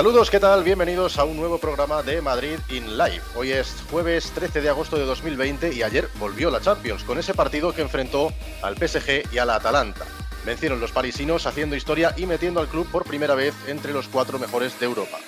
Saludos, ¿qué tal? Bienvenidos a un nuevo programa de Madrid in Live. Hoy es jueves 13 de agosto de 2020 y ayer volvió la Champions con ese partido que enfrentó al PSG y a la Atalanta. Vencieron los parisinos haciendo historia y metiendo al club por primera vez entre los cuatro mejores de Europa.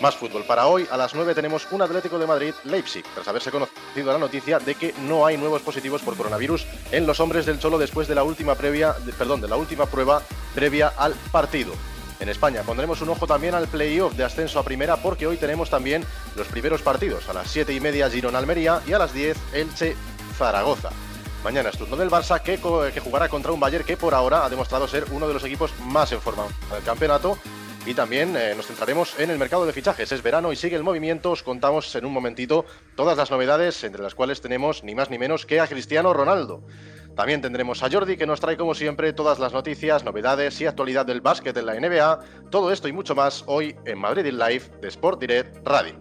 Más fútbol. Para hoy a las 9 tenemos un Atlético de Madrid-Leipzig, tras haberse conocido la noticia de que no hay nuevos positivos por coronavirus en los hombres del Cholo después de la última previa, perdón, de la última prueba previa al partido. En España pondremos un ojo también al playoff de ascenso a primera porque hoy tenemos también los primeros partidos. A las 7 y media Girona-Almería y a las 10 Elche-Zaragoza. Mañana es turno del Barça que, que, jugará contra un Bayern que por ahora ha demostrado ser uno de los equipos más en forma del campeonato. Y también eh, nos centraremos en el mercado de fichajes. Es verano y sigue el movimiento. Os contamos en un momentito todas las novedades, entre las cuales tenemos ni más ni menos que a Cristiano Ronaldo. También tendremos a Jordi que nos trae como siempre todas las noticias, novedades y actualidad del básquet en la NBA. Todo esto y mucho más hoy en Madrid in Live de Sport Direct Radio.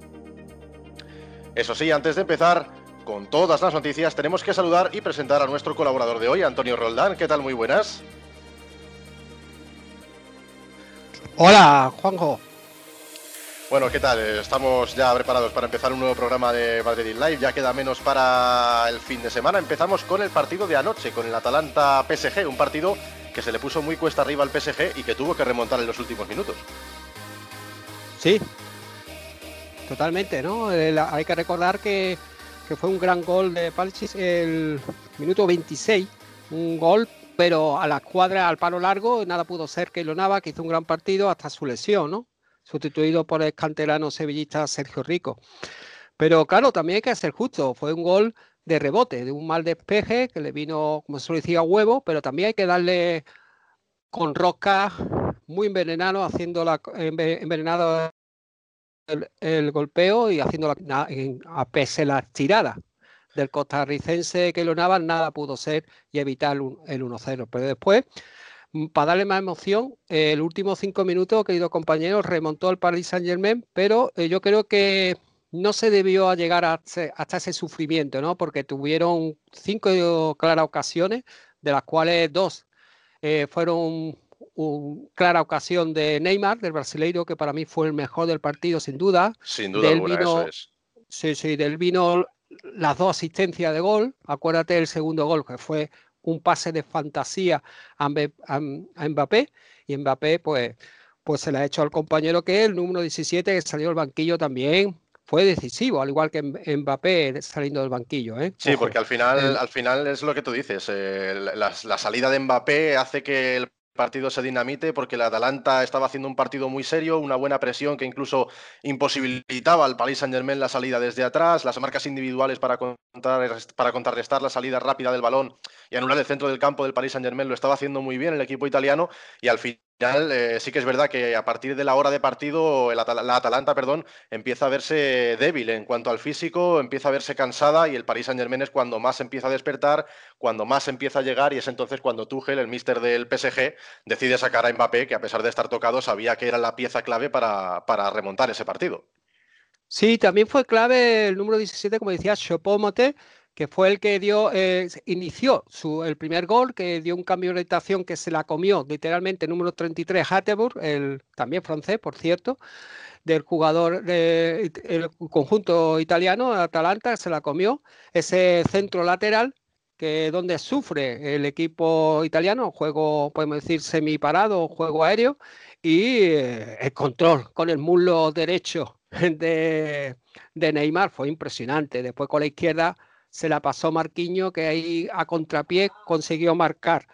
Eso sí, antes de empezar con todas las noticias, tenemos que saludar y presentar a nuestro colaborador de hoy, Antonio Roldán. ¿Qué tal? Muy buenas. Hola, Juanjo. Bueno, ¿qué tal? Estamos ya preparados para empezar un nuevo programa de Madrid Live. Ya queda menos para el fin de semana. Empezamos con el partido de anoche, con el Atalanta PSG, un partido que se le puso muy cuesta arriba al PSG y que tuvo que remontar en los últimos minutos. Sí, totalmente, ¿no? hay que recordar que, fue un gran gol de Palchis el minuto 26, un gol pero a la cuadra, al palo largo, nada pudo ser que Nava, que hizo un gran partido hasta su lesión, ¿no? sustituido por el canterano sevillista Sergio Rico. Pero claro, también hay que ser justo, fue un gol de rebote, de un mal despeje que le vino, como se lo decía, huevo, pero también hay que darle con rosca muy envenenado, haciendo la, envenenado el, golpeo y haciendo a pese las tiradas del costarricense que lo nada pudo ser y evitar el 1-0. Pero después Mm, para darle más emoción, el último cinco minutos, querido compañero, remontó al Paris Saint Germain, pero eh, yo creo que no se debió llegar hasta ese sufrimiento, ¿no? Porque tuvieron cinco claras ocasiones, de las cuales dos eh, fueron una clara ocasión de Neymar, del brasileiro, que para mí fue el mejor del partido, sin duda. Sin duda alguna, eso es. Sí, sí, del vino las dos asistencias de gol. Acuérdate del segundo gol, que fue un pase de fantasía a, Mbappé y Mbappé pues, pues se le ha hecho al compañero que el número 17 que salió del banquillo también fue decisivo, al igual que Mbappé saliendo del banquillo. ¿eh? Sí, porque al final, al final es lo que tú dices, eh, la, la, salida de Mbappé hace que el partido se dinamite porque el Atalanta estaba haciendo un partido muy serio, una buena presión que incluso imposibilitaba al Paris Saint-Germain la salida desde atrás, las marcas individuales para, para contrarrestar la salida rápida del balón y anular el centro del campo del Paris Saint-Germain lo estaba haciendo muy bien el equipo italiano y al final eh, sí que es verdad que a partir de la hora de partido la Atalanta perdón, empieza a verse débil en cuanto al físico, empieza a verse cansada y el Paris Saint-Germain es cuando más empieza a despertar, cuando más empieza a llegar y es entonces cuando Tuchel, el míster del PSG, decide sacar a Mbappé, que a pesar de estar tocado sabía que era la pieza clave para, para remontar ese partido. Sí, también fue clave el número 17, como decía Chopomote, que fue el que dio, eh, inició el primer gol, que dio un cambio de orientación que se la comió literalmente, número 33, Hatteburg, el, también francés, por cierto, del jugador del conjunto italiano, Atalanta, se la comió, ese centro lateral, que donde sufre el equipo italiano, juego, podemos decir, semiparado, juego aéreo, y eh, el control con el muslo derecho de, de Neymar fue impresionante. Después con la izquierda se la pasó Marquiño, que ahí a contrapié consiguió marcar.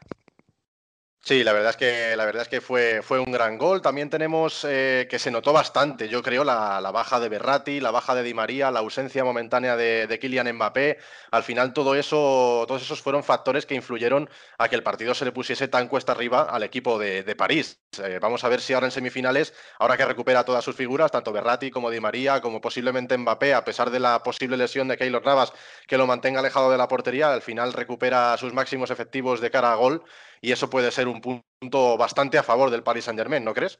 Sí, la verdad es que, la verdad es que fue, fue un gran gol. También tenemos eh, que se notó bastante, yo creo, la, baja de Berratti, la baja de Di María, la ausencia momentánea de, de, Kylian Mbappé. Al final, todo eso, todos esos fueron factores que influyeron a que el partido se le pusiese tan cuesta arriba al equipo de, París. Eh, vamos a ver si ahora en semifinales, ahora que recupera todas sus figuras, tanto Berratti como Di María, como posiblemente Mbappé, a pesar de la posible lesión de Keylor Navas, que lo mantenga alejado de la portería, al final recupera sus máximos efectivos de cara a gol y eso puede ser un punto bastante a favor del Paris Saint Germain, ¿no crees?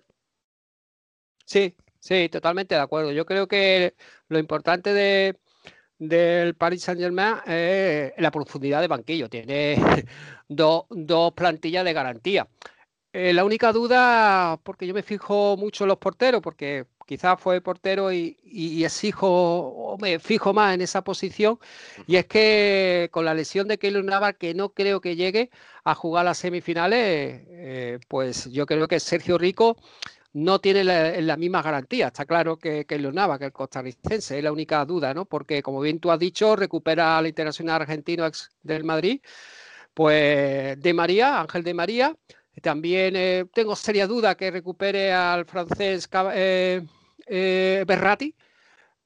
Sí, sí, totalmente de acuerdo. Yo creo que lo importante de, del Paris Saint Germain es la profundidad de banquillo. Tiene dos, plantillas de garantía. Eh, la única duda, porque yo me fijo mucho en los porteros, porque quizás fue portero y, exijo o me fijo más en esa posición, y es que con la lesión de Keylor Navas, que no creo que llegue a jugar las semifinales, eh, pues yo creo que Sergio Rico no tiene la, misma garantía. Está claro que, que Navas, que el costarricense, es la única duda, ¿no? Porque, como bien tú has dicho, recupera al internacional argentino ex del Madrid, pues de María, Ángel de María, también eh, tengo seria duda que recupere al francés eh, eh, Berrati,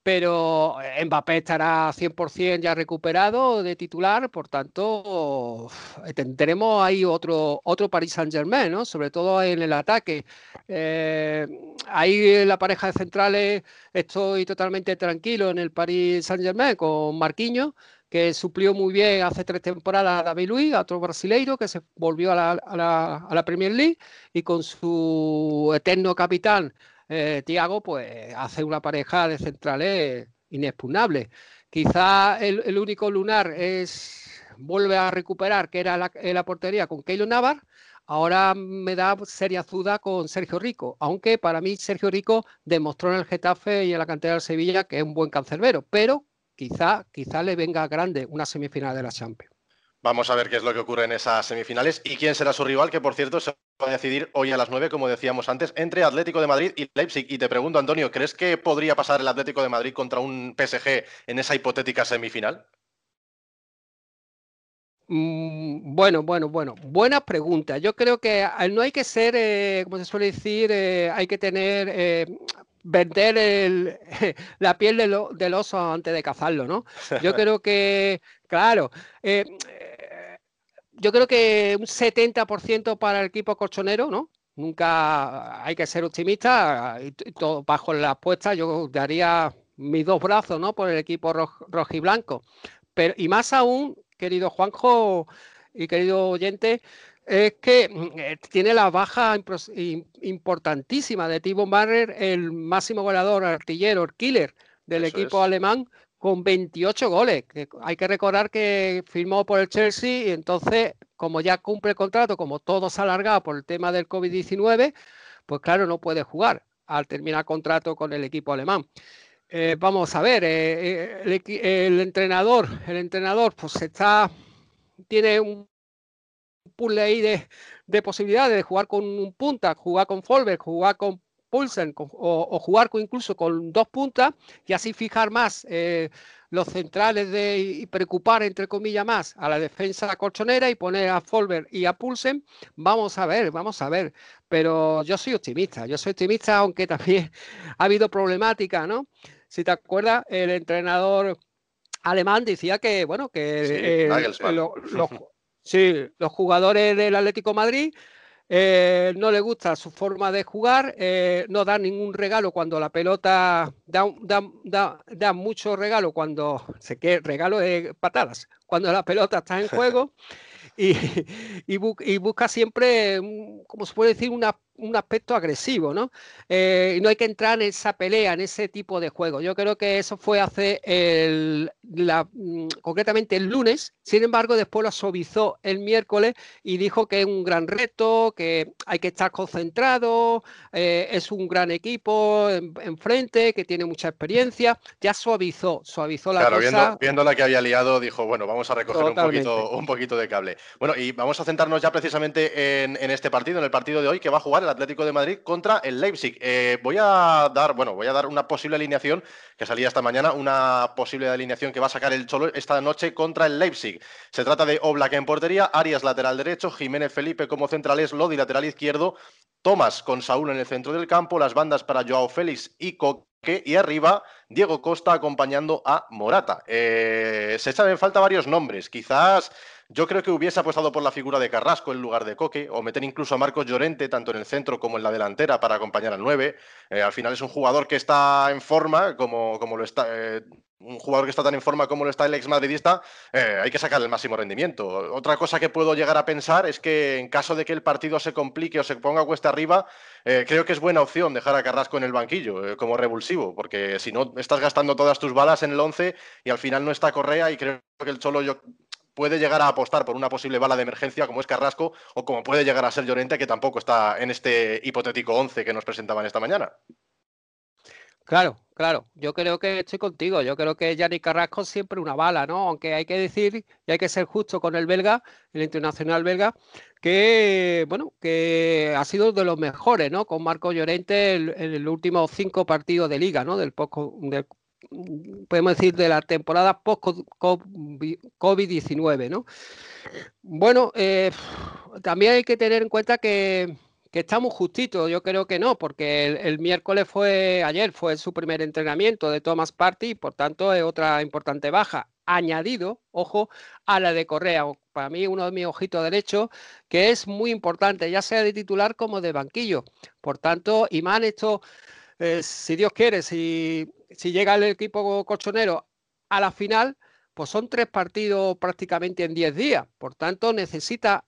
pero Mbappé estará 100% ya recuperado de titular, por tanto tendremos ahí otro, otro Paris Saint-Germain, sobre todo en el ataque. ahí en la pareja de centrales estoy totalmente tranquilo en el Paris Saint-Germain con Marquinhos que suplió muy bien hace tres temporadas a David Luiz, otro brasileiro que se volvió a la, Premier League y con su eterno capitán eh, Tiago, pues hace una pareja de centrales inexpugnable. Quizá el, único lunar es vuelve a recuperar, que era la, la portería con Keilo Navar. Ahora me da seria duda con Sergio Rico, aunque para mí Sergio Rico demostró en el Getafe y en la cantera del Sevilla que es un buen cancerbero, pero quizá, quizá le venga grande una semifinal de la Champions. Vamos a ver qué es lo que ocurre en esas semifinales y quién será su rival, que por cierto se va a decidir hoy a las 9, como decíamos antes, entre Atlético de Madrid y Leipzig. Y te pregunto, Antonio, ¿crees que podría pasar el Atlético de Madrid contra un PSG en esa hipotética semifinal? Mm, bueno, bueno, bueno, buena pregunta. Yo creo que no hay que ser, eh, como se suele decir, eh, hay que tener eh, vender el, la piel del oso antes de cazarlo, ¿no? Yo creo que, claro, eh, yo creo que un 70% para el equipo colchonero, ¿no? Nunca hay que ser optimista y, todo bajo la apuesta yo daría mis dos brazos, ¿no? Por el equipo rojiblanco. Pero, y más aún, querido Juanjo y querido oyente, es que mm, eh, tiene la baja importantísima de Timo Barrer, el máximo goleador, artillero, el killer del equipo alemán, con 28 goles. hay que recordar que firmó por el Chelsea y entonces, como ya cumple el contrato, como todo se ha alargado por el tema del COVID-19, pues claro, no puede jugar al terminar contrato con el equipo alemán. Eh, vamos a ver, eh, el, el, entrenador, el entrenador, pues está, tiene un puzzle ahí de, posibilidades de jugar con un punta, jugar con Folberg, jugar con Pulsen o, jugar con, incluso con dos puntas y así fijar más eh, los centrales de, y preocupar, entre comillas, más a la defensa colchonera y poner a Folberg y a Pulsen. Vamos a ver, vamos a ver. Pero yo soy optimista, yo soy optimista, aunque también ha habido problemática, ¿no? Si te acuerdas, el entrenador alemán decía que, bueno, que los, Sí, los jugadores del Atlético Madrid eh, no les gusta su forma de jugar, eh, no dan ningún regalo cuando la pelota da, da, da, mucho regalo cuando se que regalo de patadas, cuando la pelota está en juego y, y, busca siempre, como se puede decir, una un aspecto agresivo, ¿no? Eh, y no hay que entrar en esa pelea, en ese tipo de juego. Yo creo que eso fue hace el, la, mm, concretamente el lunes, sin embargo, después lo suavizó el miércoles y dijo que es un gran reto, que hay que estar concentrado, eh, es un gran equipo enfrente, que tiene mucha experiencia. Ya suavizó, suavizó la claro, cosa. Viendo, la que había liado, dijo, bueno, vamos a recoger un poquito, un poquito de cable. Bueno, y vamos a centrarnos ya precisamente en, en este partido, en el partido de hoy, que va a jugar el Atlético de Madrid contra el Leipzig. Eh, voy a dar, bueno, voy a dar una posible alineación que salía esta mañana, una posible alineación que va a sacar el Cholo esta noche contra el Leipzig. Se trata de Oblak en portería, Arias lateral derecho, Jiménez Felipe como centrales, Lodi lateral izquierdo, Tomás con Saúl en el centro del campo, las bandas para Joao Félix y Coque y arriba Diego Costa acompañando a Morata. Eh, se echan en falta varios nombres, quizás yo creo que hubiese apostado por la figura de Carrasco en lugar de Coque, o meter incluso a Marcos Llorente, tanto en el centro como en la delantera, para acompañar al 9. Eh, al final es un jugador que está en forma, como, como lo está. Eh, un jugador que está tan en forma como lo está el ex madridista, eh, hay que sacar el máximo rendimiento. Otra cosa que puedo llegar a pensar es que en caso de que el partido se complique o se ponga cuesta arriba, creo que es buena opción dejar a Carrasco en el banquillo como revulsivo, porque si no estás gastando todas tus balas en el 11 y al final no está Correa y creo que el Cholo yo puede llegar a apostar por una posible bala de emergencia como es Carrasco o como puede llegar a ser Llorente, que tampoco está en este hipotético 11 que nos presentaban esta mañana. Claro, claro. Yo creo que estoy contigo. Yo creo que Yannick Carrasco siempre una bala, ¿no? Aunque hay que decir y hay que ser justo con el belga, el internacional belga, que bueno, que ha sido de los mejores, ¿no? Con Marco Llorente en, los últimos cinco partidos de liga, ¿no? Del poco, podemos decir de la temporada post COVID-19, ¿no? Bueno, eh, también hay que tener en cuenta que que estamos justitos, yo creo que no, porque el, miércoles fue, ayer fue su primer entrenamiento de Thomas Party, por tanto es otra importante baja, añadido, ojo, a la de Correa, para mí uno de mis ojitos derechos, que es muy importante, ya sea de titular como de banquillo. Por tanto, Imán, esto, eh, si Dios quiere, si, si llega el equipo colchonero a la final, pues son tres partidos prácticamente en diez días. Por tanto, necesita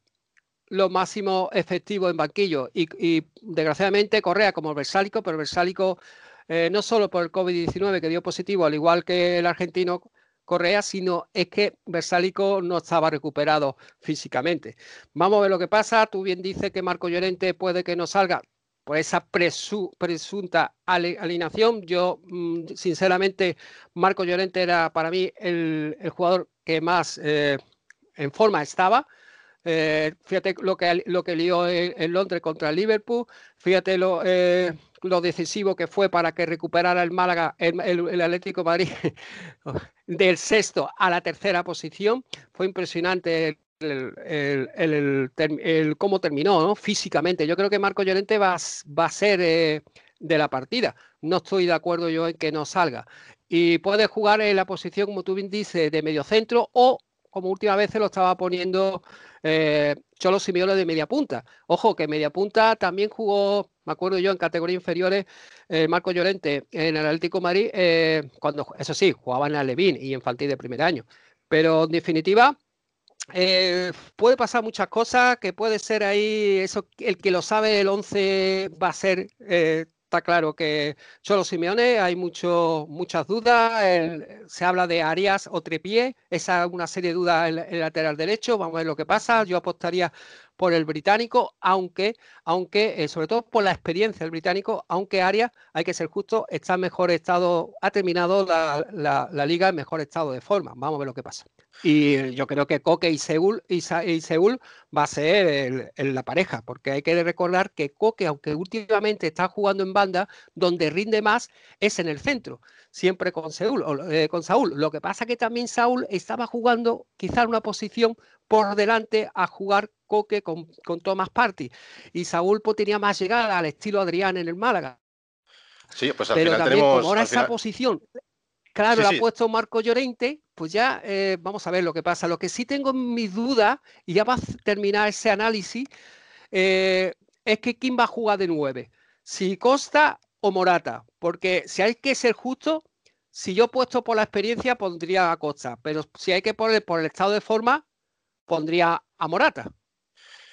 lo máximo efectivo en banquillo. Y, desgraciadamente Correa como Versálico, pero Versálico eh, no solo por el COVID-19 que dio positivo, al igual que el argentino Correa, sino es que Versálico no estaba recuperado físicamente. Vamos a ver lo que pasa. Tú bien dices que Marco Llorente puede que no salga por esa presunta alineación. Yo, mm, sinceramente, Marco Llorente era para mí el, jugador que más eh, en forma estaba. Eh, fíjate lo que, lo que lió en, Londres contra el Liverpool, fíjate lo, eh, lo, decisivo que fue para que recuperara el Málaga, el, Atlético Madrid, del sexto a la tercera posición. Fue impresionante el, cómo terminó físicamente. Yo creo que Marco Llorente va, a ser eh, de la partida. No estoy de acuerdo yo en que no salga. Y puede jugar en la posición, como tú bien dices, de medio centro o como última vez se lo estaba poniendo eh, Cholo Simeone de media punta. Ojo, que media punta también jugó, me acuerdo yo, en categorías inferiores, eh, Marco Llorente en el Atlético Madrid, eh, cuando, eso sí, jugaba en Alevín y infantil de primer año. Pero en definitiva, eh, puede pasar muchas cosas, que puede ser ahí, eso, el que lo sabe, el 11 va a ser está claro que Cholo Simeone hay mucho, muchas dudas. se habla de Arias o Trepié. Esa es una serie de dudas en, el lateral derecho. Vamos a ver lo que pasa. Yo apostaría por el británico, aunque, aunque eh, sobre todo por la experiencia del británico, aunque Arias, hay que ser justo, está en mejor estado, ha terminado la liga en mejor estado de forma. Vamos a ver lo que pasa. Y yo creo que Coque y Seúl, y, Seúl va a ser la pareja, porque hay que recordar que Coque, aunque últimamente está jugando en banda, donde rinde más es en el centro, siempre con Seúl, eh, con Saúl. Lo que pasa que también Saúl estaba jugando quizá una posición por delante a jugar Coque con, con Thomas Party. Y Saúl pues, tenía más llegada al estilo Adrián en el Málaga. Sí, pues al Pero final también, tenemos, ahora esa posición Claro, la ha puesto Marco Llorente, pues ya eh, vamos a ver lo que pasa. Lo que sí tengo mis dudas, y ya va a terminar ese análisis, eh, es que quién va a jugar de nueve, si Costa o Morata, porque si hay que ser justo, si yo puesto por la experiencia pondría a Costa, pero si hay que poner por el estado de forma, pondría a Morata.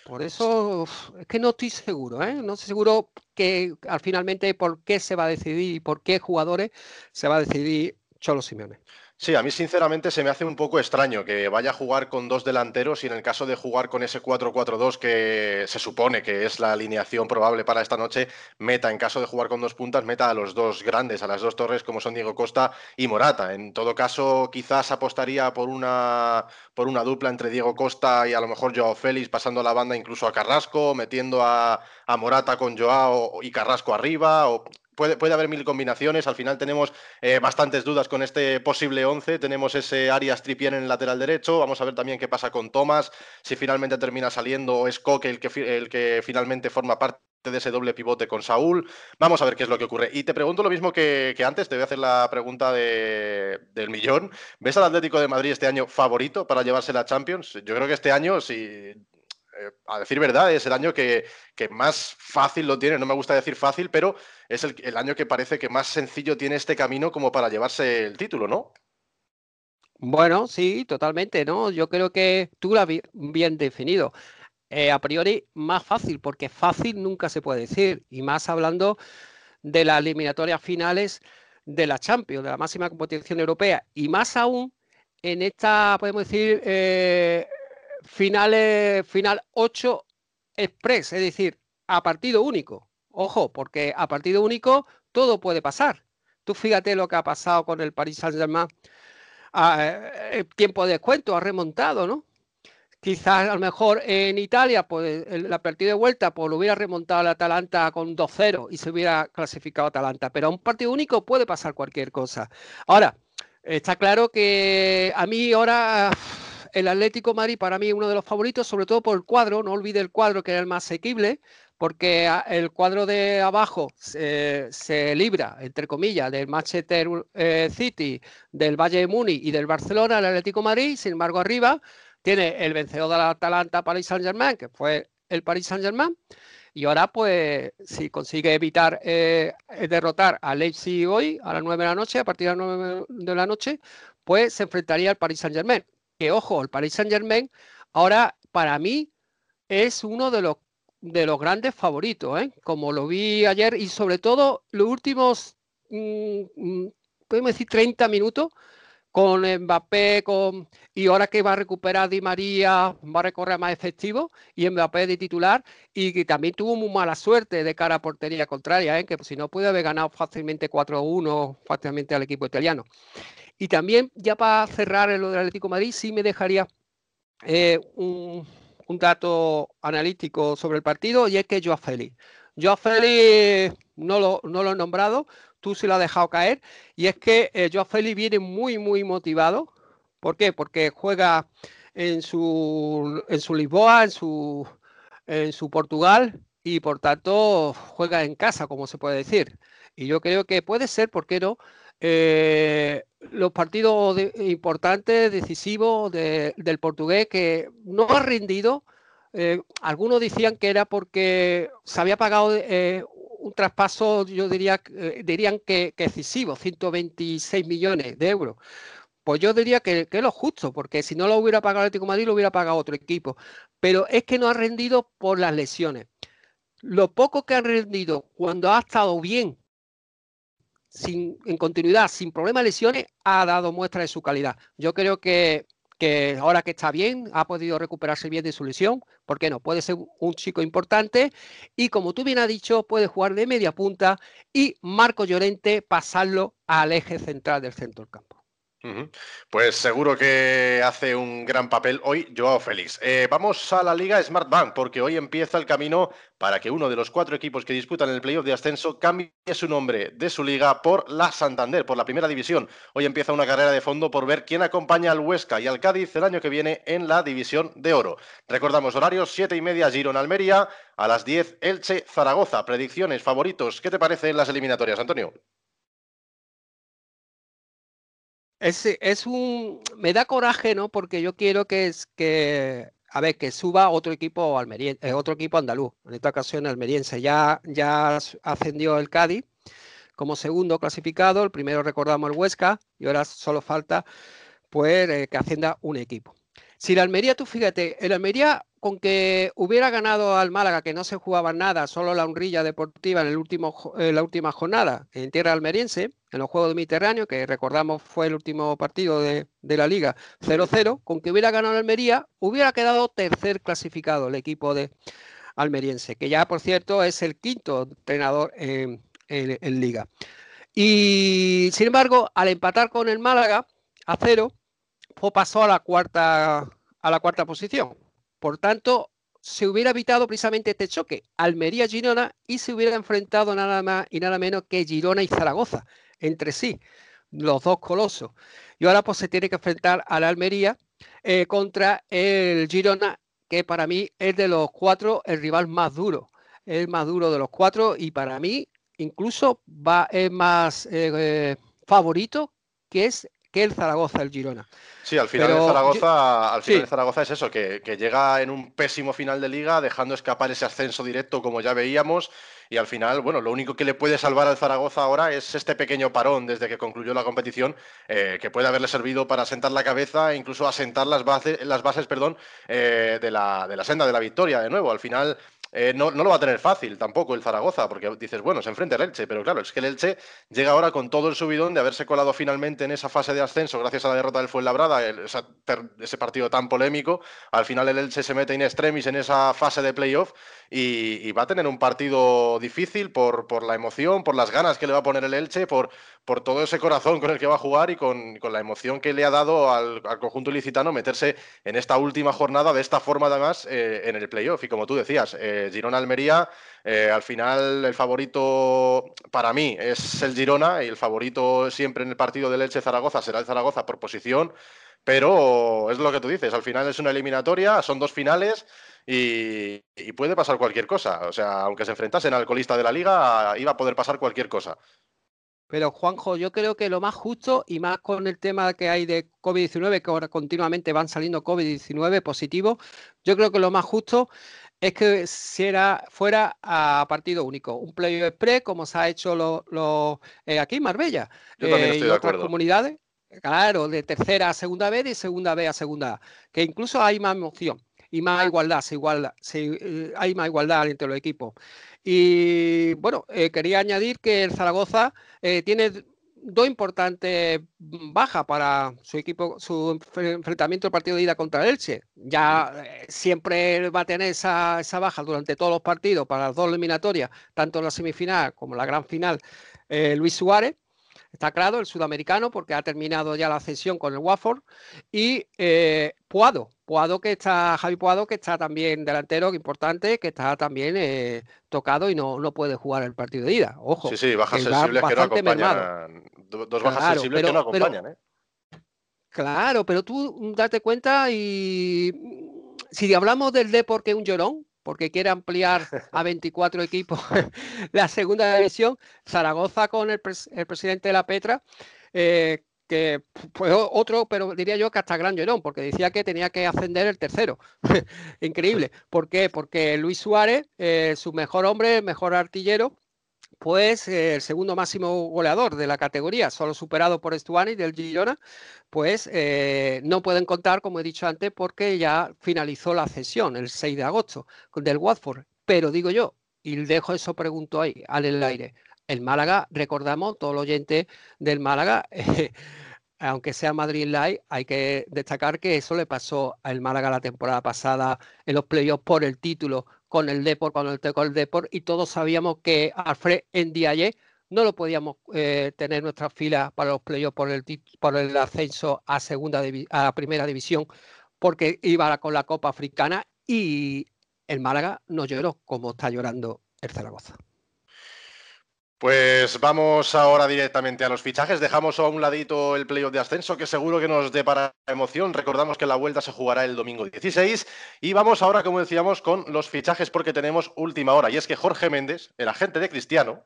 Por eso es que no estoy seguro, ¿eh? no estoy seguro que al finalmente por qué se va a decidir y por qué jugadores se va a decidir Cholo Simeone. Sí, a mí sinceramente se me hace un poco extraño que vaya a jugar con dos delanteros y en el caso de jugar con ese 4-4-2 que se supone que es la alineación probable para esta noche, meta en caso de jugar con dos puntas, meta a los dos grandes, a las dos torres como son Diego Costa y Morata. En todo caso, quizás apostaría por una, por una dupla entre Diego Costa y a lo mejor Joao Félix pasando la banda incluso a Carrasco, metiendo a, a Morata con Joao y Carrasco arriba, o puede, haber mil combinaciones. Al final tenemos eh, bastantes dudas con este posible 11. Tenemos ese Arias Tripien en el lateral derecho. Vamos a ver también qué pasa con Thomas, si finalmente termina saliendo o es Coque el que, el que finalmente forma parte de ese doble pivote con Saúl. Vamos a ver qué es lo que ocurre. Y te pregunto lo mismo que, antes, te voy a hacer la pregunta del millón. ¿Ves al Atlético de Madrid este año favorito para llevarse la Champions? Yo creo que este año, si eh, a decir verdad, es el año que, más fácil lo tiene. No me gusta decir fácil, pero es el, año que parece que más sencillo tiene este camino como para llevarse el título, ¿no? Bueno, sí, totalmente, ¿no? Yo creo que tú lo has bien definido. Eh, a priori, más fácil, porque fácil nunca se puede decir, y más hablando de las eliminatorias finales de la Champions, de la máxima competición europea, y más aún en esta, podemos decir, eh, finales, final 8 express, es decir, a partido único. Ojo, porque a partido único todo puede pasar. Tú fíjate lo que ha pasado con el Paris Saint-Germain. Eh, tiempo de descuento ha remontado, ¿no? Quizás a lo mejor en Italia, pues la partida de vuelta, pues lo hubiera remontado el Atalanta con 2-0 y se hubiera clasificado Atalanta. Pero a un partido único puede pasar cualquier cosa. Ahora, está claro que a mí ahora el Atlético Madrid para mí es uno de los favoritos, sobre todo por el cuadro. No olvide el cuadro que era el más asequible, porque el cuadro de abajo se, libra, entre comillas, del Manchester eh, City, del Valle de Muni y del Barcelona, el Atlético Madrid. Sin embargo, arriba tiene el vencedor de la Atalanta, Paris Saint-Germain, que fue el Paris Saint-Germain. Y ahora, pues, si consigue evitar eh, derrotar a Leipzig hoy a las 9 de la noche, a partir de las 9 de la noche, pues se enfrentaría al Paris Saint-Germain. Que ojo, el Paris Saint-Germain ahora para mí es uno de los de los grandes favoritos, ¿eh? como lo vi ayer y sobre todo los últimos, mm, mm, podemos decir, 30 minutos con Mbappé con, y ahora que va a recuperar Di María, va a recorrer más efectivo y Mbappé de titular y que también tuvo muy mala suerte de cara a portería contraria, ¿eh? que si no puede haber ganado fácilmente 4-1 fácilmente al equipo italiano. Y también ya para cerrar lo del Atlético Madrid sí me dejaría eh, un, un dato analítico sobre el partido y es que Joao Félix. Joao Félix no lo, no lo he nombrado, tú sí lo has dejado caer, y es que eh, Joao viene muy, muy motivado. ¿Por qué? Porque juega en su, en su Lisboa, en su, en su Portugal, y por tanto juega en casa, como se puede decir. Y yo creo que puede ser, ¿por qué no? Eh, los partidos importantes, decisivos del portugués que no ha rendido. Eh, algunos decían que era porque se había pagado eh, un traspaso, yo diría, dirían que, excesivo, 126 millones de euros. Pues yo diría que, que, es lo justo, porque si no lo hubiera pagado el Atlético Madrid, lo hubiera pagado otro equipo. Pero es que no ha rendido por las lesiones. Lo poco que ha rendido cuando ha estado bien sin, en continuidad, sin problemas de lesiones, ha dado muestra de su calidad. Yo creo que, que ahora que está bien, ha podido recuperarse bien de su lesión, ¿por qué no? Puede ser un chico importante y como tú bien has dicho, puede jugar de media punta y Marco Llorente pasarlo al eje central del centro del campo. Pues seguro que hace un gran papel hoy Joao Félix. Eh, vamos a la Liga Smart Bank porque hoy empieza el camino para que uno de los cuatro equipos que disputan el playoff de ascenso cambie su nombre de su liga por la Santander, por la primera división. Hoy empieza una carrera de fondo por ver quién acompaña al Huesca y al Cádiz el año que viene en la división de oro. Recordamos horarios, siete y media Girona Almería, a las 10 Elche Zaragoza. Predicciones, favoritos, ¿qué te parece en las eliminatorias, Antonio? Es, es un. Me da coraje, ¿no? Porque yo quiero que es que. A ver, que suba otro equipo almeriense, eh, otro equipo andaluz, en esta ocasión almeriense. Ya, ya ascendió el Cádiz como segundo clasificado, el primero recordamos el Huesca, y ahora solo falta pues eh, que ascienda un equipo. Si la Almería, tú fíjate, el Almería con que hubiera ganado al Málaga, que no se jugaba nada, solo la honrilla deportiva en, el último, la última jornada en tierra almeriense, en los Juegos del Mediterráneo, que recordamos fue el último partido de, la Liga 0-0, con que hubiera ganado Almería, hubiera quedado tercer clasificado el equipo de almeriense, que ya por cierto es el quinto entrenador en, en Liga. Y sin embargo, al empatar con el Málaga a cero, pasó a la cuarta, a la cuarta posición. Por tanto, se hubiera evitado precisamente este choque, Almería-Girona, y se hubiera enfrentado nada más y nada menos que Girona y Zaragoza entre sí, los dos colosos. Y ahora pues se tiene que enfrentar a la Almería eh, contra el Girona, que para mí es de los cuatro el rival más duro, el más duro de los cuatro y para mí incluso va, es más eh, eh, favorito que es que el Zaragoza, el Girona. Sí, al final, de Zaragoza, al final Zaragoza es eso, que, llega en un pésimo final de liga, dejando escapar ese ascenso directo como ya veíamos. Y al final, bueno, lo único que le puede salvar al Zaragoza ahora es este pequeño parón desde que concluyó la competición, eh, que puede haberle servido para sentar la cabeza e incluso asentar las bases, las bases perdón, eh, de, la, de la senda de la victoria de nuevo. Al final, eh, no, no, lo va a tener fácil tampoco el Zaragoza, porque dices, bueno, se enfrenta el Elche, pero claro, es que el Elche llega ahora con todo el subidón de haberse colado finalmente en esa fase de ascenso gracias a la derrota del Fuenlabrada, ese partido tan polémico. Al final el Elche se mete in extremis en esa fase de playoff y, va a tener un partido difícil por, por, la emoción, por las ganas que le va a poner el Elche, por, por todo ese corazón con el que va a jugar y con, con la emoción que le ha dado al, al, conjunto ilicitano meterse en esta última jornada de esta forma además eh, en el playoff. Y como tú decías, eh, Girona-Almería, eh, al final el favorito para mí es el Girona y el favorito siempre en el partido del Elche-Zaragoza será el Zaragoza por posición, pero es lo que tú dices, al final es una eliminatoria, son dos finales y, puede pasar cualquier cosa. O sea, aunque se enfrentasen al colista de la liga, iba a poder pasar cualquier cosa. Pero Juanjo, yo creo que lo más justo y más con el tema que hay de COVID-19, que ahora continuamente van saliendo COVID-19 positivos, yo creo que lo más justo es que si era, fuera a partido único, un playoff express como se ha hecho lo, eh, aquí en Marbella eh, y otras comunidades, claro, de tercera a segunda B y segunda B a segunda que incluso hay más emoción y más igualdad, se igualdad eh, hay más igualdad entre los equipos. Y bueno, quería añadir que el Zaragoza tiene dos importantes bajas para su equipo, su enfrentamiento del partido de ida contra el Elche. Ya eh, siempre va a tener esa, baja durante todos los partidos para las dos eliminatorias, tanto en la semifinal como en la gran final, eh, Luis Suárez. Está claro, el sudamericano, porque ha terminado ya la sesión con el Watford. Y eh, Puado, Puado que está, Javi Puado, que está también delantero, importante, que está también eh, tocado y no, no puede jugar el partido de ida. Ojo. Sí, sí, bajas sensibles que no acompañan. Dos bajas sensibles que no acompañan, ¿eh? Claro, pero tú date cuenta y si hablamos del Depor que es un llorón, porque quiere ampliar a 24 equipos la segunda división, Zaragoza con el, presidente de la Petra, eh, que fue otro, pero diría yo que hasta gran llorón, porque decía que tenía que ascender el tercero. Increíble. ¿Por qué? Porque Luis Suárez, eh, su mejor hombre, mejor artillero, pues eh, el segundo máximo goleador de la categoría, solo superado por Stuani del Girona, pues eh, no pueden contar, como he dicho antes, porque ya finalizó la cesión el 6 de agosto del Watford. Pero digo yo, y dejo eso pregunto ahí, al el aire, el Málaga, recordamos, todo el oyente del Málaga, aunque sea Madrid Live, hay que destacar que eso le pasó al Málaga la temporada pasada en los playoffs por el título con el Deport, con el Deport, y todos sabíamos que Alfred Ndiaye no lo podíamos eh, tener en nuestras filas para los playoffs por el, por el ascenso a segunda a primera división, porque iba con la Copa Africana y el Málaga no lloró como está llorando el Zaragoza. Pues vamos ahora directamente a los fichajes. Dejamos a un ladito el playoff de ascenso, que seguro que nos depara emoción. Recordamos que la vuelta se jugará el domingo 16. Y vamos ahora, como decíamos, con los fichajes porque tenemos última hora. Y es que Jorge Méndez, el agente de Cristiano,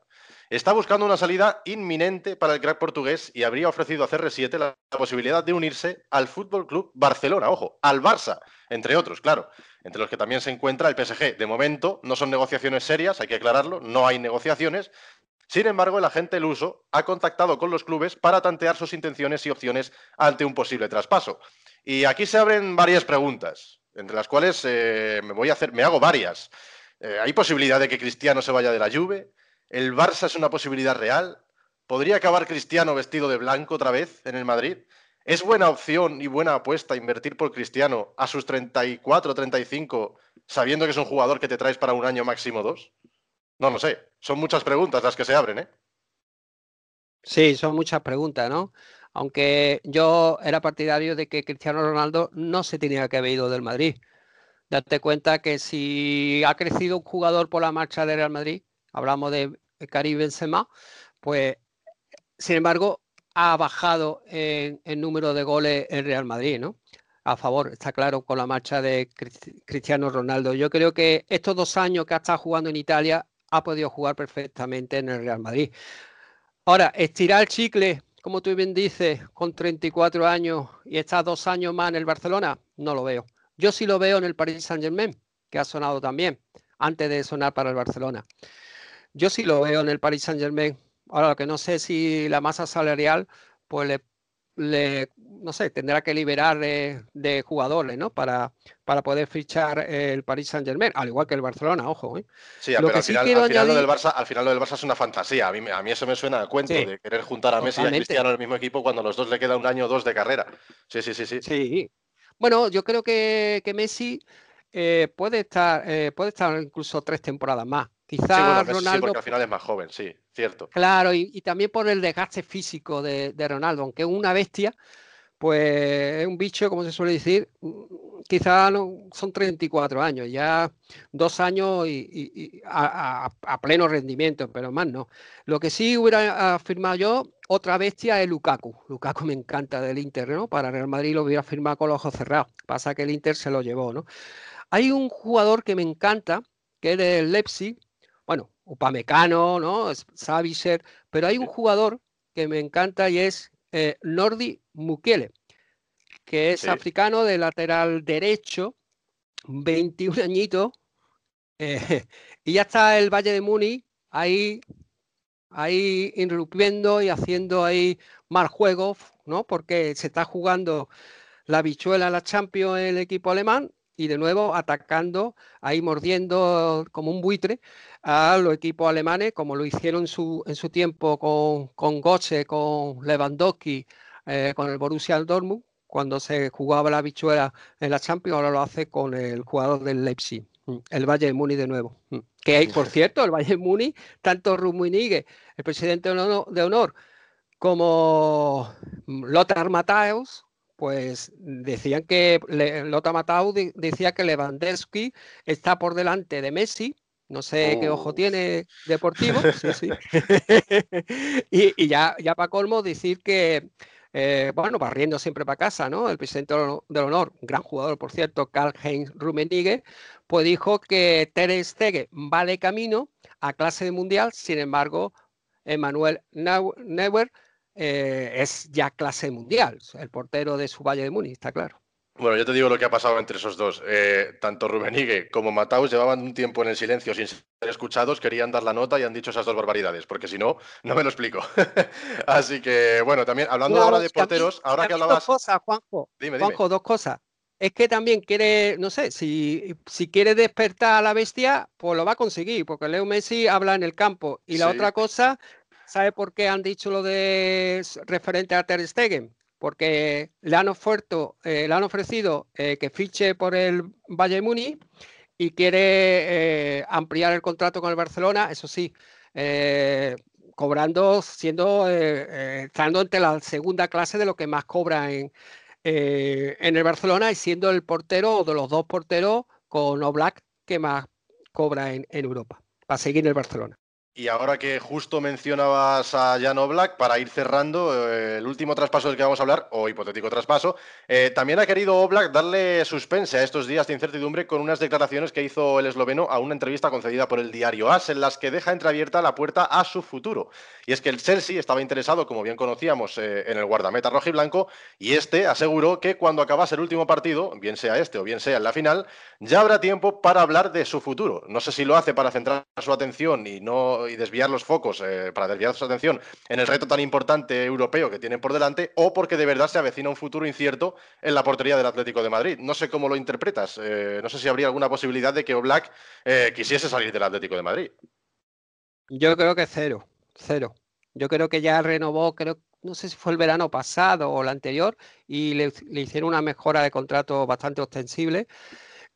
está buscando una salida inminente para el crack portugués y habría ofrecido a CR7 la posibilidad de unirse al Fútbol Club Barcelona, ojo, al Barça, entre otros, claro, entre los que también se encuentra el PSG. De momento no son negociaciones serias, hay que aclararlo, no hay negociaciones, sin embargo, el agente Luso ha contactado con los clubes para tantear sus intenciones y opciones ante un posible traspaso. Y aquí se abren varias preguntas, entre las cuales eh, me voy a hacer, me hago varias. Eh, ¿Hay posibilidad de que Cristiano se vaya de la Juve? ¿El Barça es una posibilidad real? ¿Podría acabar Cristiano vestido de blanco otra vez en el Madrid? ¿Es buena opción y buena apuesta invertir por Cristiano a sus 34, 35, sabiendo que es un jugador que te traes para un año máximo dos? No lo sé. Son muchas preguntas las que se abren, ¿eh? Sí, son muchas preguntas, ¿no? Aunque yo era partidario de que Cristiano Ronaldo no se tenía que haber ido del Madrid. Date cuenta que si ha crecido un jugador por la marcha del Real Madrid, hablamos de Karim Benzema, pues sin embargo ha bajado en, número de goles el Real Madrid, ¿no? A favor, está claro, con la marcha de Cristiano Ronaldo. Yo creo que estos dos años que ha estado jugando en Italia ha podido jugar perfectamente en el Real Madrid. Ahora, estirar el chicle, como tú bien dices, con 34 años y está dos años más en el Barcelona, no lo veo. Yo sí lo veo en el Paris Saint Germain, que ha sonado también, antes de sonar para el Barcelona. Yo sí lo veo en el Paris Saint Germain. Ahora, lo que no sé si la masa salarial pues le le, no sé, tendrá que liberar de, jugadores, ¿no? Para, para poder fichar el Paris Saint Germain, al igual que el Barcelona, ojo. ¿eh? Sí, pero al, final, al, final lo del Barça, al final lo del Barça es una fantasía. A mí, a mí eso me suena a cuento de querer juntar a Messi y a Cristiano en el mismo equipo cuando los dos le queda un año o dos de carrera. Sí, sí, sí, sí. Sí. Bueno, yo creo que, que Messi eh, puede estar, eh, puede estar incluso tres temporadas más. Quizás Ronaldo. Sí, porque al final es más joven, sí, cierto. Claro, y, también por el desgaste físico de, Ronaldo, aunque es una bestia, pues es un bicho, como se suele decir, quizás no, son 34 años, ya dos años y, a, pleno rendimiento, pero más no. Lo que sí hubiera afirmado yo, otra bestia es Lukaku. Lukaku me encanta del Inter, ¿no? Para Real Madrid lo hubiera firmado con los ojos cerrados. Pasa que el Inter se lo llevó, ¿no? Hay un jugador que me encanta, que es el Leipzig, Upamecano, ¿no? Savicer, pero hay un jugador que me encanta y es eh, Nordi Mukiele, que es africano de lateral derecho, 21 añitos, eh, y ya está el Valle de Muni ahí, ahí irrumpiendo y haciendo ahí mal juego, ¿no? Porque se está jugando la bichuela la Champions el equipo alemán y de nuevo atacando, ahí mordiendo como un buitre a los equipos alemanes, como lo hicieron en su, en su tiempo con, con Goche, con Lewandowski, eh, con el Borussia Dortmund, cuando se jugaba la bichuela en la Champions, ahora lo hace con el jugador del Leipzig, mm, el Valle de Muni de nuevo. Mm. Que hay, por cierto, el Valle de Muni, tanto Rummenigge, el presidente de honor, como Lothar Matthäus, pues decían que Lota Matau decía que Lewandowski está por delante de Messi. No sé qué ojo tiene deportivo. y, ya, ya para colmo decir que, eh, bueno, barriendo siempre para casa, ¿no? El presidente del honor, un gran jugador, por cierto, Karl-Heinz Rummenigge, pues dijo que Ter Stegen va de camino a clase de mundial, sin embargo, Emmanuel Neuer eh, es ya clase mundial, el portero de su Valle de Múnich, está claro. Bueno, yo te digo lo que ha pasado entre esos dos. Eh, tanto Rubenigue como Mataus llevaban un tiempo en el silencio sin ser escuchados, querían dar la nota y han dicho esas dos barbaridades, porque si no, no me lo explico. Así que, bueno, también hablando ahora de porteros, ahora que hablabas. Dos cosas, Juanjo. Dime, Juanjo, dos cosas. Es que también quiere, no sé, si, si quiere despertar a la bestia, pues lo va a conseguir, porque Leo Messi habla en el campo. Y la otra cosa ¿Sabe por qué han dicho lo de referente a Ter Stegen? Porque le han, eh, le han ofrecido eh, que fiche por el Valle Muni y quiere eh, ampliar el contrato con el Barcelona, eso sí, cobrando, siendo, estando entre la segunda clase de lo que más cobra en, en el Barcelona y siendo el portero o de los dos porteros con Oblak que más cobra en Europa, para seguir en el Barcelona. Y ahora que justo mencionabas a Jan Oblak, para ir cerrando, eh, el último traspaso del que vamos a hablar, o hipotético traspaso, eh, también ha querido Oblak darle suspense a estos días de incertidumbre con unas declaraciones que hizo el esloveno a una entrevista concedida por el diario AS, en las que deja entreabierta la puerta a su futuro. Y es que el Chelsea estaba interesado, como bien conocíamos, eh, en el guardameta rojo y blanco, y este aseguró que cuando acabase el último partido, bien sea este o bien sea en la final, ya habrá tiempo para hablar de su futuro. No sé si lo hace para centrar su atención y no y desviar los focos, eh, para desviar su atención en el reto tan importante europeo que tienen por delante, o porque de verdad se avecina un futuro incierto en la portería del Atlético de Madrid. No sé cómo lo interpretas. Eh, no sé si habría alguna posibilidad de que Oblak eh, quisiese salir del Atlético de Madrid. Yo creo que cero, cero. Yo creo que ya renovó, creo, no sé si fue el verano pasado o el anterior, y le, le hicieron una mejora de contrato bastante ostensible.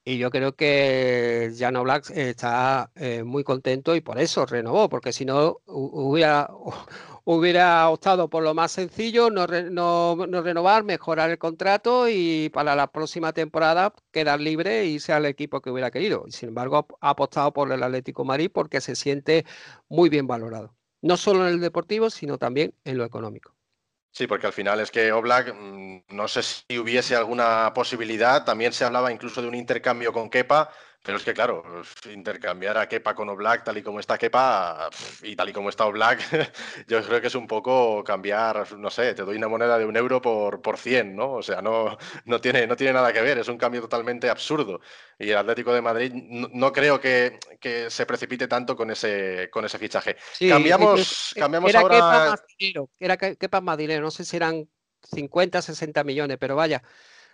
Y yo creo que Jan Black está eh, muy contento y por eso renovó, porque si no hubiera, hubiera optado por lo más sencillo, no, renovar, mejorar el contrato y para la próxima temporada quedar libre y sea el equipo que hubiera querido. Y sin embargo, ha apostado por el Atlético Madrid porque se siente muy bien valorado, no solo en el deportivo, sino también en lo económico. Sí, porque al final es que Oblak, mm, no sé si hubiese alguna posibilidad, también se hablaba incluso de un intercambio con Kepa, pero es que, claro, intercambiar a Kepa con Oblak tal y como está Kepa y tal y como está Oblak, yo creo que es un poco cambiar, no sé, te doy una moneda de un euro por, por 100, ¿no? O sea, no, no, tiene, no tiene nada que ver, es un cambio totalmente absurdo. Y el Atlético de Madrid no, creo que, que, se precipite tanto con ese, con ese fichaje. cambiamos, cambiamos era ahora... Kepa era Kepa más dinero, no sé si eran 50, 60 millones, pero vaya,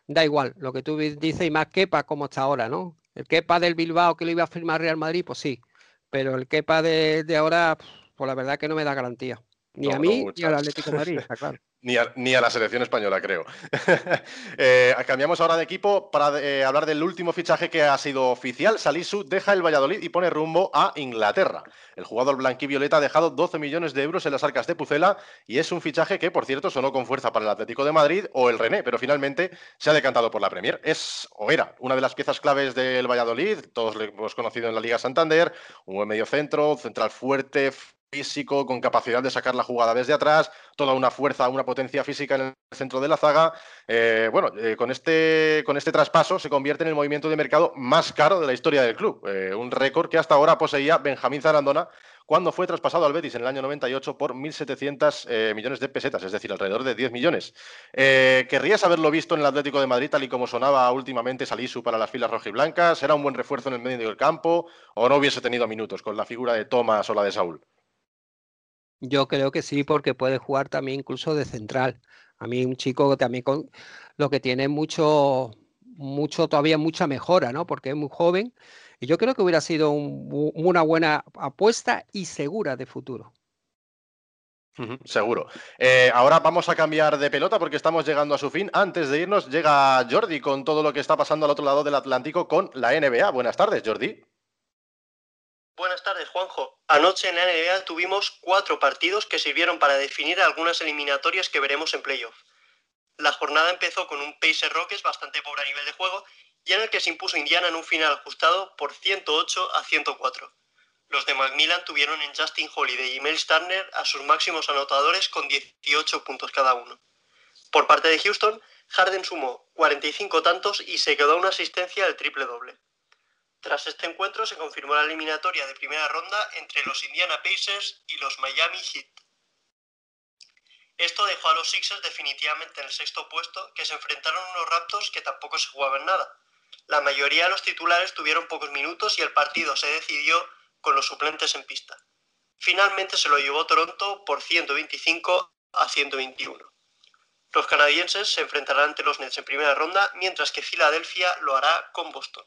da igual, lo que tú dices y más Kepa como está ahora, ¿no? El Kepa del Bilbao que lo iba a firmar Real Madrid, pues sí, pero el Kepa de, de ahora, pues la verdad que no me da garantía. Ni a mí ni al Atlético de Madrid, está claro. Ni a, la selección española, creo. Eh, cambiamos ahora de equipo para eh, hablar del último fichaje que ha sido oficial. Salisu deja el Valladolid y pone rumbo a Inglaterra. El jugador blanquivioleta ha dejado 12 millones de euros en las arcas de Pucela y es un fichaje que, por cierto, sonó con fuerza para el Atlético de Madrid o el René, pero finalmente se ha decantado por la Premier. Es o era una de las piezas claves del Valladolid, todos lo hemos conocido en la Liga Santander, un buen medio centro, central fuerte, físico, con capacidad de sacar la jugada desde atrás, toda una fuerza, una potencia física en el centro de la zaga. Eh, bueno, eh, con, este, con este traspaso se convierte en el movimiento de mercado más caro de la historia del club, eh, un récord que hasta ahora poseía Benjamín Zarandona cuando fue traspasado al Betis en el año 98 por 1.700 millones de pesetas, es decir, alrededor de 10 millones. ¿Querrías haberlo visto en el Atlético de Madrid, tal y como sonaba últimamente Salisu para las filas rojiblancas? ¿Era un buen refuerzo en el medio del campo o no hubiese tenido minutos con la figura de Tomás o la de Saúl? Yo creo que sí, porque puede jugar también incluso de central. A mí un chico también con lo que tiene mucho, mucho, todavía mucha mejora, ¿no? Porque es muy joven. Y yo creo que hubiera sido una buena apuesta y segura de futuro. seguro. Eh, ahora vamos a cambiar de pelota porque estamos llegando a su fin. Antes de irnos, llega Jordi con todo lo que está pasando al otro lado del Atlántico con la NBA. Buenas tardes, Jordi. Buenas tardes, Juanjo. Anoche en la NBA tuvimos cuatro partidos que sirvieron para definir algunas eliminatorias que veremos en playoff. La jornada empezó con un Pacer Rockets bastante pobre a nivel de juego y en el que se impuso Indiana en un final ajustado por 108 a 104. Los de Macmillan tuvieron en Justin Holiday y Mel Turner a sus máximos anotadores con 18 puntos cada uno. Por parte de Houston, Harden sumó 45 tantos y se quedó una asistencia del triple doble. Tras este encuentro se confirmó la eliminatoria de primera ronda entre los Indiana Pacers y los Miami Heat. Esto dejó a los Sixers definitivamente en el sexto puesto, que se enfrentaron a unos Raptors que tampoco se jugaban nada. La mayoría de los titulares tuvieron pocos minutos y el partido se decidió con los suplentes en pista. Finalmente se lo llevó Toronto por 125 a 121. Los canadienses se enfrentarán ante los Nets en primera ronda, mientras que Filadelfia lo hará con Boston.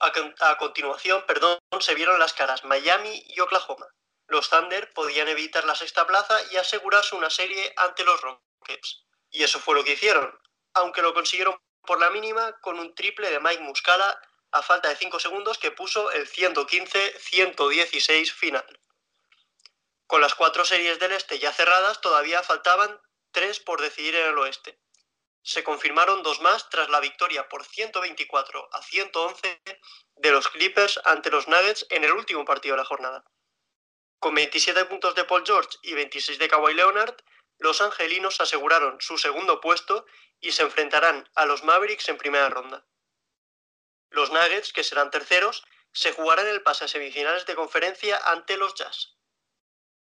A, continuación, perdón, se vieron las caras Miami y Oklahoma. Los Thunder podían evitar la sexta plaza y asegurarse una serie ante los Rockets. Y eso fue lo que hicieron, aunque lo consiguieron por la mínima con un triple de Mike Muscala a falta de 5 segundos que puso el 115-116 final. Con las cuatro series del este ya cerradas, todavía faltaban tres por decidir en el oeste se confirmaron dos más tras la victoria por 124 a 111 de los Clippers ante los Nuggets en el último partido de la jornada. Con 27 puntos de Paul George y 26 de Kawhi Leonard, los angelinos aseguraron su segundo puesto y se enfrentarán a los Mavericks en primera ronda. Los Nuggets, que serán terceros, se jugarán el pase a semifinales de conferencia ante los Jazz.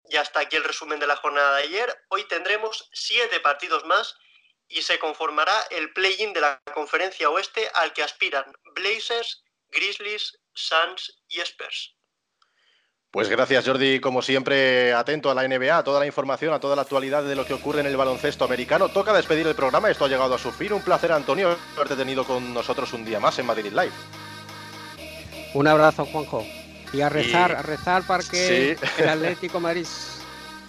Y hasta aquí el resumen de la jornada de ayer. Hoy tendremos siete partidos más y se conformará el play-in de la conferencia oeste al que aspiran Blazers, Grizzlies, Suns y Spurs. Pues gracias Jordi, como siempre atento a la NBA, a toda la información, a toda la actualidad de lo que ocurre en el baloncesto americano. Toca despedir el programa, esto ha llegado a su fin. Un placer Antonio haberte tenido con nosotros un día más en Madrid Live. Un abrazo Juanjo y a rezar, a rezar para que el Atlético Madrid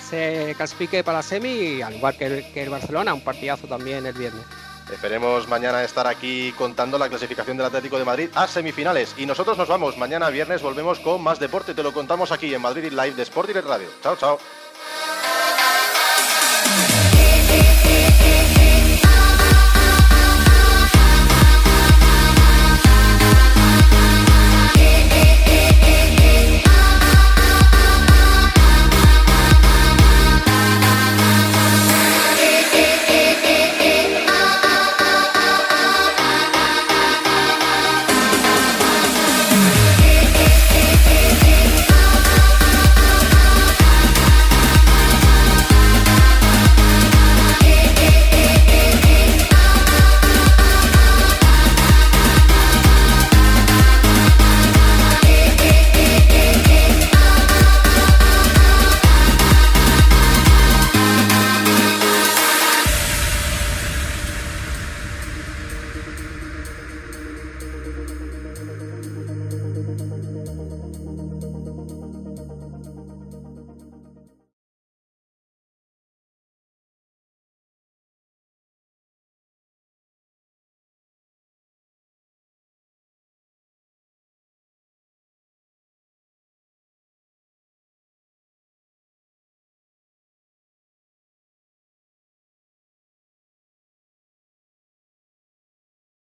se clasifique para la semi, al igual que el, que el Barcelona, un partidazo también el viernes. Esperemos mañana estar aquí contando la clasificación del Atlético de Madrid a semifinales. Y nosotros nos vamos. Mañana viernes volvemos con más deporte. Te lo contamos aquí en Madrid Live de Sport Direct Radio. Chao, chao.